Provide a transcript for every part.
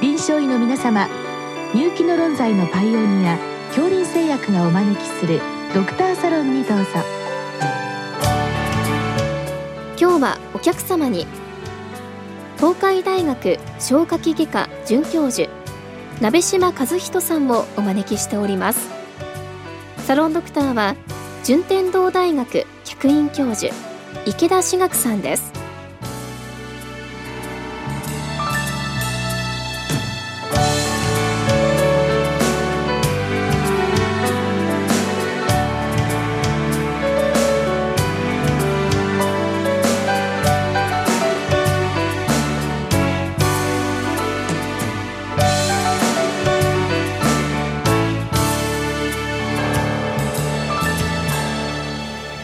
臨床医の皆様入気の論剤のパイオニア恐林製薬がお招きするドクターサロンにどうぞ。今日はお客様に東海大学消化器外科准教授鍋島和人さんもお招きしております。サロンドクターは順天堂大学客員教授池田志学さんです。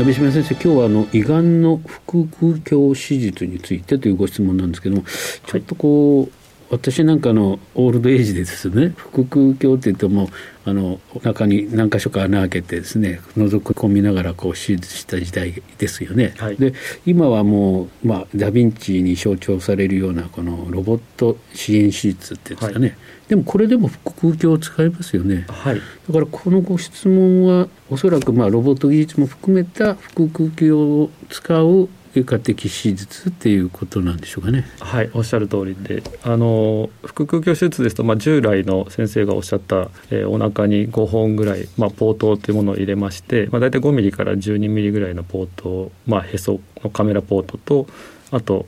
鍋島先生今日はあの胃がんの腹腔鏡手術についてというご質問なんですけどもちょっとこう、私なんかのオールドエイジでですね腹腔鏡って言ってもあの中に何箇所か穴開けてですね覗き込みながらこう手術した時代ですよね。はい、で今はもう、まあ、ダ・ヴィンチに象徴されるようなこのロボット支援手術っていうんですかね、はい、でもこれでも腹腔鏡を使いますよね。はい、だからこのご質問はおそらくまあロボット技術も含めた腹腔鏡を使う外科的手術っていうことなんでしょうかね。はい、おっしゃる通りで、あの腹腔鏡手術ですと、まあ、従来の先生がおっしゃった、えー、お腹に5本ぐらい、まあ、ポートというものを入れまして、まあ、大体5ミリから12ミリぐらいのポートまあ、へそのカメラポートとあと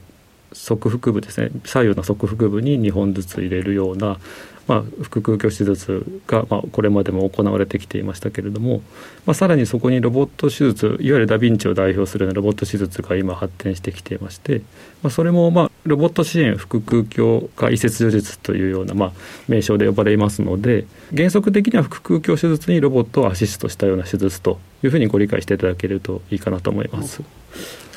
側腹部ですね左右の側腹部に2本ずつ入れるようなまあ、腹腔鏡手術が、まあ、これまでも行われてきていましたけれども、まあ、さらにそこにロボット手術いわゆるダ・ヴィンチを代表するようなロボット手術が今発展してきていまして、まあ、それも、まあ、ロボット支援腹腔鏡下移設除術というような、まあ、名称で呼ばれますので原則的には腹腔鏡手術にロボットをアシストしたような手術というふうにご理解していただけるといいかなと思います。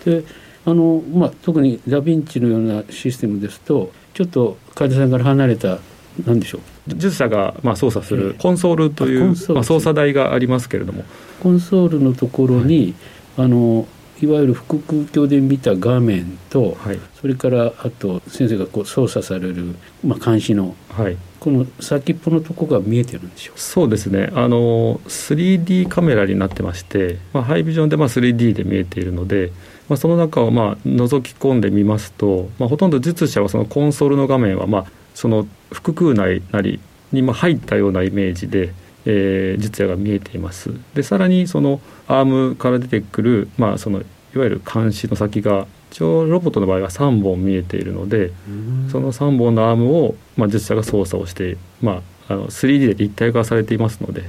であのまあ、特にダ・ヴィンチのようなシステムですとちょっと患者さんから離れた何でしょう？術者がまあ操作するコンソールという、まあ、操作台がありますけれども。コンソールのところに、はい、あのいわゆる腹腔鏡で見た画面と、はい、それからあと先生がこう操作される、まあ、監視の、はい、この先っぽのとこが見えてるんでしょうそうですね。あの 3D カメラになってまして、まあ、ハイビジョンでまあ 3D で見えているので、まあ、その中をまあ覗き込んでみますと、まあ、ほとんど術者はそのコンソールの画面はまあその腹腔内なりに入ったようなイメージで、えー、術野が見えていますでさらにそのアームから出てくる、まあ、そのいわゆる監視の先が一応ロボットの場合は3本見えているのでその3本のアームを、まあ、術者が操作をして、まあ、あの 3D で立体化されていますので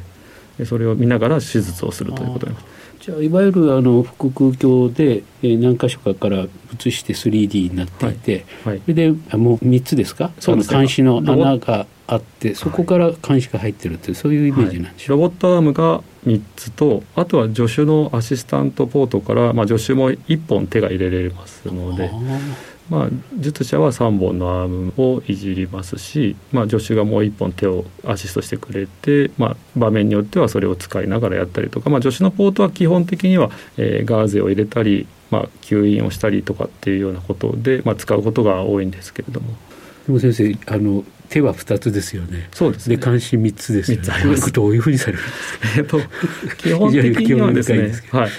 それを見ながら手術をするということになります。じゃあいわゆるあの腹腔鏡で、えー、何箇所かから写して 3D になっていて、はい。はい、それでもう3つですか？その監視の穴があってそこから監視が入ってるってそういうイメージなんでしょう、はい、ロボットアームが3つとあとは助手のアシスタントポートから、まあ、助手も1本手が入れられますのでまあ、術者は3本のアームをいじりますし、まあ、助手がもう1本手をアシストしてくれて、まあ、場面によってはそれを使いながらやったりとか、まあ、助手のポートは基本的には、えー、ガーゼを入れたり、まあ、吸引をしたりとかっていうようなことで、まあ、使うことが多いんですけれども。でも先生あの手は2つですよね。そうです、ね、で関心3つですよね。つどういうふうにされるんですか？えっと基本的にはですね、はい。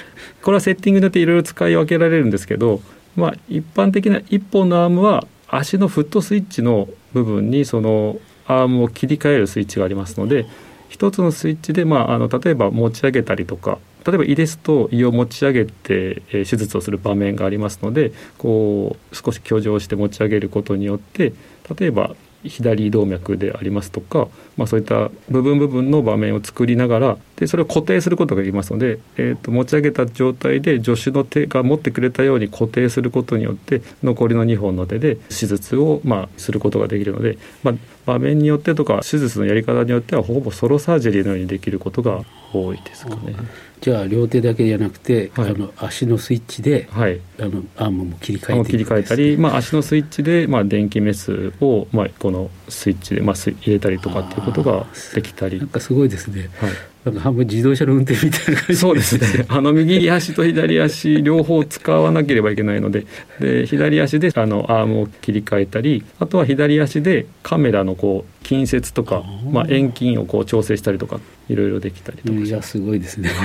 これはセッティングによっていろいろ使い分けられるんですけど、まあ、一般的な1本のアームは足のフットスイッチの部分にそのアームを切り替えるスイッチがありますので一つのスイッチで、まあ、あの例えば持ち上げたりとか例えば胃ですと胃を持ち上げて、手術をする場面がありますのでこう少し挙上して持ち上げることによって例えば左動脈でありますとか、まあ、そういった部分部分の場面を作りながらでそれを固定することができますので、えー、と持ち上げた状態で助手の手が持ってくれたように固定することによって残りの2本の手で手術をまあすることができるので、まあ、場面によってとか手術のやり方によってはほぼソロサージェリーのようにできることが多いですかね。じゃあ両手だけじゃなくて、はい、あの足のスイッチで、はい、あのアームも切り替えて切り替えたり、まあ、足のスイッチで、まあ、電気メスを、まあ、このスイッチで、まあ、入れたりとかっていうことができたり。なんかすごいですね、はい、なんか半分自動車の運転みたいな感じそうですね。あの右足と左足両方使わなければいけないので。で左足であのアームを切り替えたりあとは左足でカメラのこう近接とかまあ、遠近をこう調整したりとかいろいろできたりとか。いやすごいですね。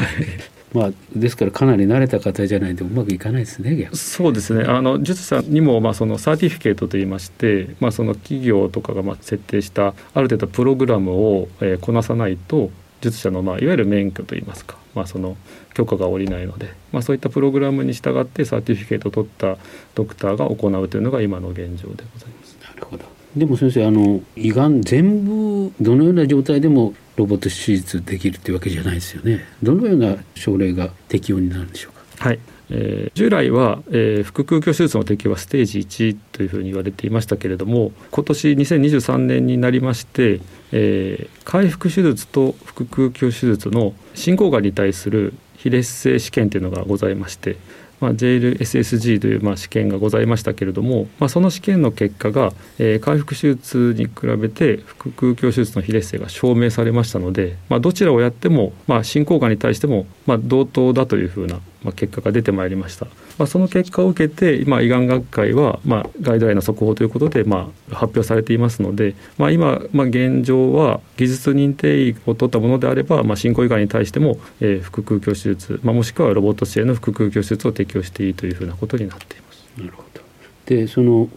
まあ、ですからかなり慣れた方じゃないとうまくいかないですねそうですね。あの術さんにもまあそのサーティフィケートといいまして、まあ、その企業とかがまあ設定したある程度プログラムを、えー、こなさないと術者のまあいわゆる免許といいますか、まあ、その許可が下りないので、まあ、そういったプログラムに従ってサーティフィケートを取ったドクターが行うというのが今の現状でございます。なるほど。でも先生あの胃がん全部どのような状態でもロボット手術できるというわけじゃないですよね。どのような症例が適用になるんでしょうか？はいえー、従来は、えー、腹腔鏡手術の適用はステージ1というふうに言われていましたけれども今年2023年になりまして、えー、回復手術と腹腔鏡手術の進行がんに対する非劣性試験というのがございましてまあ、JLSSG というまあ試験がございましたけれども、まあ、その試験の結果が、えー、回復手術に比べて腹腔鏡手術の非劣性が証明されましたので、まあ、どちらをやっても、まあ、進行がんに対しても、まあ、同等だというふうなまあ、結果が出てまいりました、まあ、その結果を受けて今胃がん学会は、まあ、ガイドラインの速報ということで、まあ、発表されていますので、まあ、今、まあ、現状は技術認定医を取ったものであれば、まあ、進行以外に対しても、えー、腹腔鏡手術、まあ、もしくはロボット支援の腹腔鏡手術を適用していいというふうなことになっています。なるほど。でその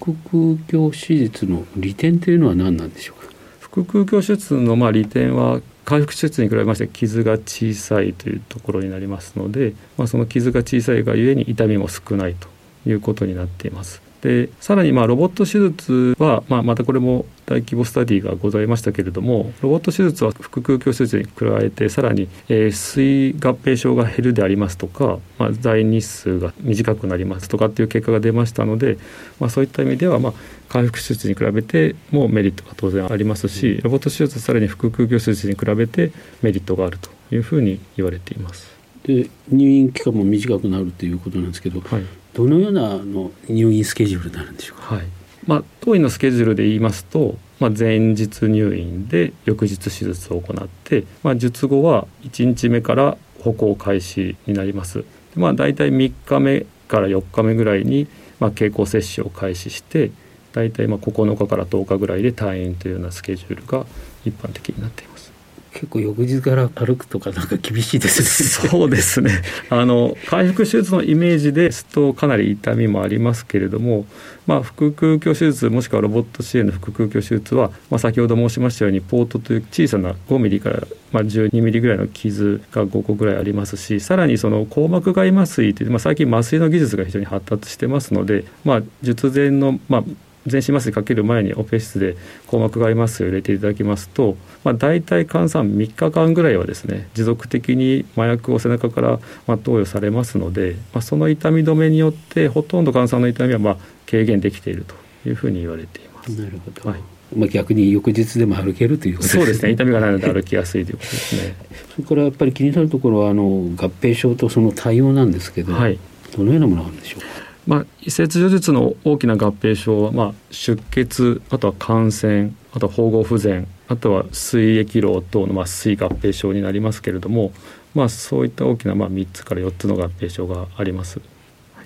腹腔鏡手術の利点というのは何なんでしょうか？腹腔鏡手術のまあ利点は回復手術に比べまして傷が小さいというところになりますので、まあ、その傷が小さいがゆえに痛みも少ないということになっています。でさらにまあロボット手術は、まあ、またこれも大規模スタディがございましたけれどもロボット手術は腹腔鏡手術に加えてさらに、えー、水合併症が減るでありますとか、まあ、在日数が短くなりますとかっていう結果が出ましたので、まあ、そういった意味では、まあ、回復手術に比べてもメリットが当然ありますしロボット手術はさらに腹腔鏡手術に比べてメリットがあるというふうに言われています。で入院期間も短くなるということなんですけど、はい、どのようなの入院スケジュールになるんでしょうか、はいまあ、当院のスケジュールで言いますと、まあ、前日入院で翌日手術を行って、まあ、術後は1日目から歩行開始になります。まあ、大体3日目から4日目ぐらいに、まあ、経口接種を開始して大体まあ9日から10日ぐらいで退院というようなスケジュールが一般的になっています。結構翌日から歩くとかなんか厳しいですね。そうですね。あの回復手術のイメージですとかなり痛みもありますけれども、まあ、腹腔鏡手術もしくはロボット支援の腹腔鏡手術は、まあ、先ほど申しましたようにポートという小さな5ミリから、まあ、12ミリぐらいの傷が5個ぐらいありますしさらにその硬膜外麻酔という、まあ、最近麻酔の技術が非常に発達してますので、まあ、術前の、まあ、全身麻酔かける前にオペ室で硬膜外麻酔を入れていただきますと、まあ、大体換算3日間ぐらいはですね持続的に麻薬を背中からまあ投与されますので、まあ、その痛み止めによってほとんど換算の痛みはまあ軽減できているというふうに言われています。なるほど、はいまあ、逆に翌日でも歩けるということですね。そうですね。痛みがないので歩きやすいということですね。それからやっぱり気になるところはあの合併症とその対応なんですけど、はい、どのようなものなんでしょうか？まあ、移切除術の大きな合併症は、まあ、出血あとは感染あとは縫合不全あとは膵液漏等の、まあ、膵合併症になりますけれども、まあ、そういった大きな、まあ、3つから4つの合併症があります。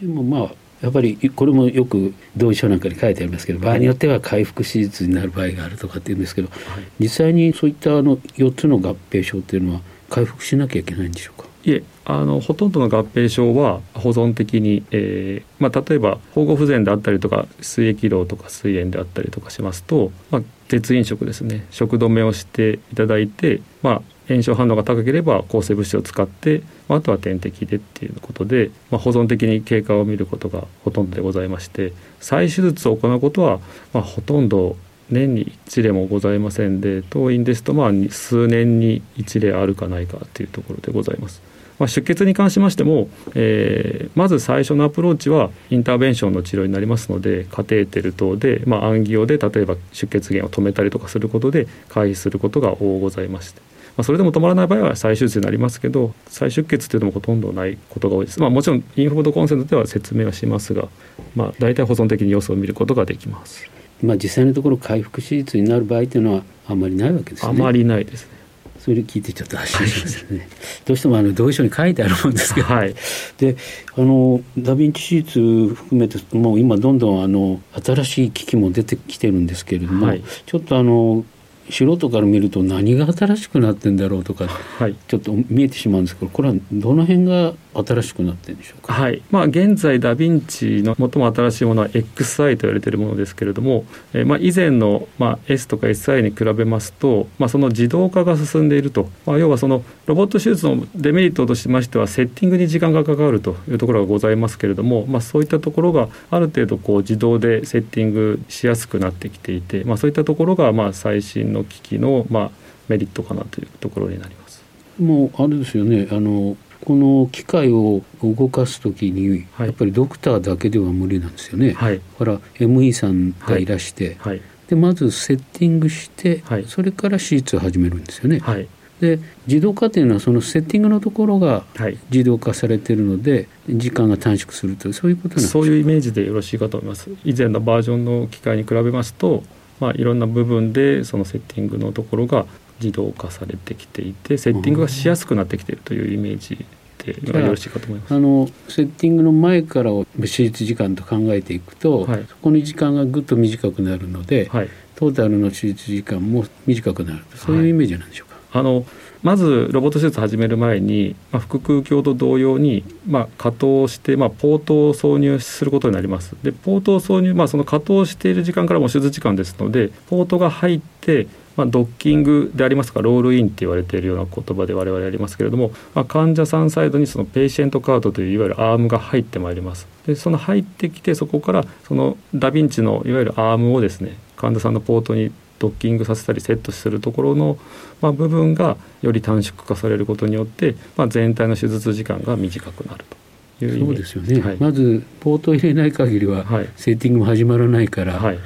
でもまあやっぱりこれもよく同意書なんかに書いてありますけど場合によっては回復手術になる場合があるとかっていうんですけど、はい、実際にそういったあの4つの合併症っていうのは回復しなきゃいけないんでしょうか？いえあのほとんどの合併症は保存的に、えーまあ、例えば縫合不全であったりとか膵液漏とか膵炎であったりとかしますと、まあ、鉄飲食ですね食止めをしていただいて、まあ、炎症反応が高ければ抗生物質を使って、まあ、とは点滴でっていうことで、ま、保存的に経過を見ることがほとんどでございまして再手術を行うことは、ま、ほとんど年に1例もございませんで当院ですとまあ数年に1例あるかないかというところでございます。まあ、出血に関しましても、えー、まず最初のアプローチはインターベンションの治療になりますのでカテーテル等で、まあ、アンギオで例えば出血源を止めたりとかすることで回避することが多ございまして。まあ、それでも止まらない場合は再手術になりますけど再出血というのもほとんどないことが多いです、まあ、もちろんインフォードコンセントでは説明はしますが、まあ、大体保存的に様子を見ることができます。まあ、実際のところ回復手術になる場合というのはあまりないわけですね。あまりないですね。それ聞いてちょっと安心しましたね。どうしてもあの同意書に書いてあるもんですけど、はい、であのダ・ヴィンチシーツ含めてもう今どんどんあの新しい機器も出てきてるんですけれども、はい、ちょっとあの素人から見ると何が新しくなってんだろうとか、はい、ちょっと見えてしまうんですけどこれはどの辺が新しくなってるんでしょうか、はい。まあ、現在ダ・ヴィンチの最も新しいものは XI と言われているものですけれども、えー、まあ以前の、まあ、S とか SI に比べますと、まあ、その自動化が進んでいると、まあ、要はそのロボット手術のデメリットとしましてはセッティングに時間がかかるというところがございますけれども、まあ、そういったところがある程度こう自動でセッティングしやすくなってきていて、まあ、そういったところがまあ最新の機器のまあメリットかなというところになります。もうあれですよね。あのこの機械を動かす時に、やっぱりドクターだけでは無理なんですよね。はい、だから ME さんがいらして、はい、でまずセッティングして、はい、それから手術を始めるんですよね。はい、で自動化というのはそのセッティングのところが自動化されているので、時間が短縮するというそういうことなんですそういうイメージでよろしいかと思います。以前のバージョンの機械に比べますと、まあ、いろんな部分でそのセッティングのところが自動化されてきていてセッティングがしやすくなってきているというイメージでよろしいかと思いますあのセッティングの前から手術時間と考えていくと、はい、そこの時間がぐっと短くなるので、はい、トータルの手術時間も短くなるそういうイメージなんでしょうか、はい、あのまずロボット手術始める前に、まあ、腹腔鏡と同様に、まあ、加糖して、まあ、ポートを挿入することになります。でポートを挿入、まあ、その加糖している時間からも手術時間ですのでポートが入ってまあ、ドッキングでありますとかロールインって言われているような言葉で我々ありますけれども、まあ、患者さんサイドにそのペイシェントカートといういわゆるアームが入ってまいります。でその入ってきてそこからそのダヴィンチのいわゆるアームをですね患者さんのポートにドッキングさせたりセットするところの、まあ、部分がより短縮化されることによって、まあ、全体の手術時間が短くなると。そうですよね、はい、まずポートを入れない限りはセッティングも始まらないから、はい。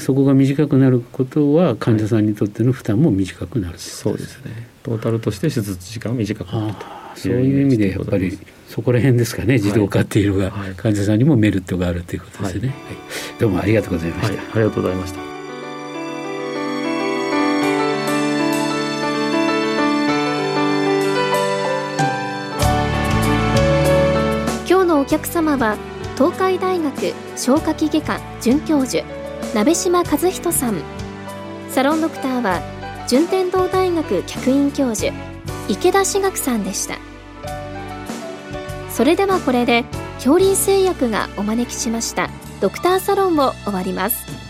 そこが短くなることは患者さんにとっての負担も短くなる、はい、そうですね。トータルとして手術時間が短くなるとそういう意味でやっぱりそこら辺ですかね。自動化っていうのが患者さんにもメリットがあるということですね、はい、どうもありがとうございました、ありがとうございました客様は東海大学消化器外科准教授鍋島和人さん。サロンドクターは順天堂大学客員教授池田志学さんでした。それではこれで恐林製薬がお招きしましたドクターサロンを終わります。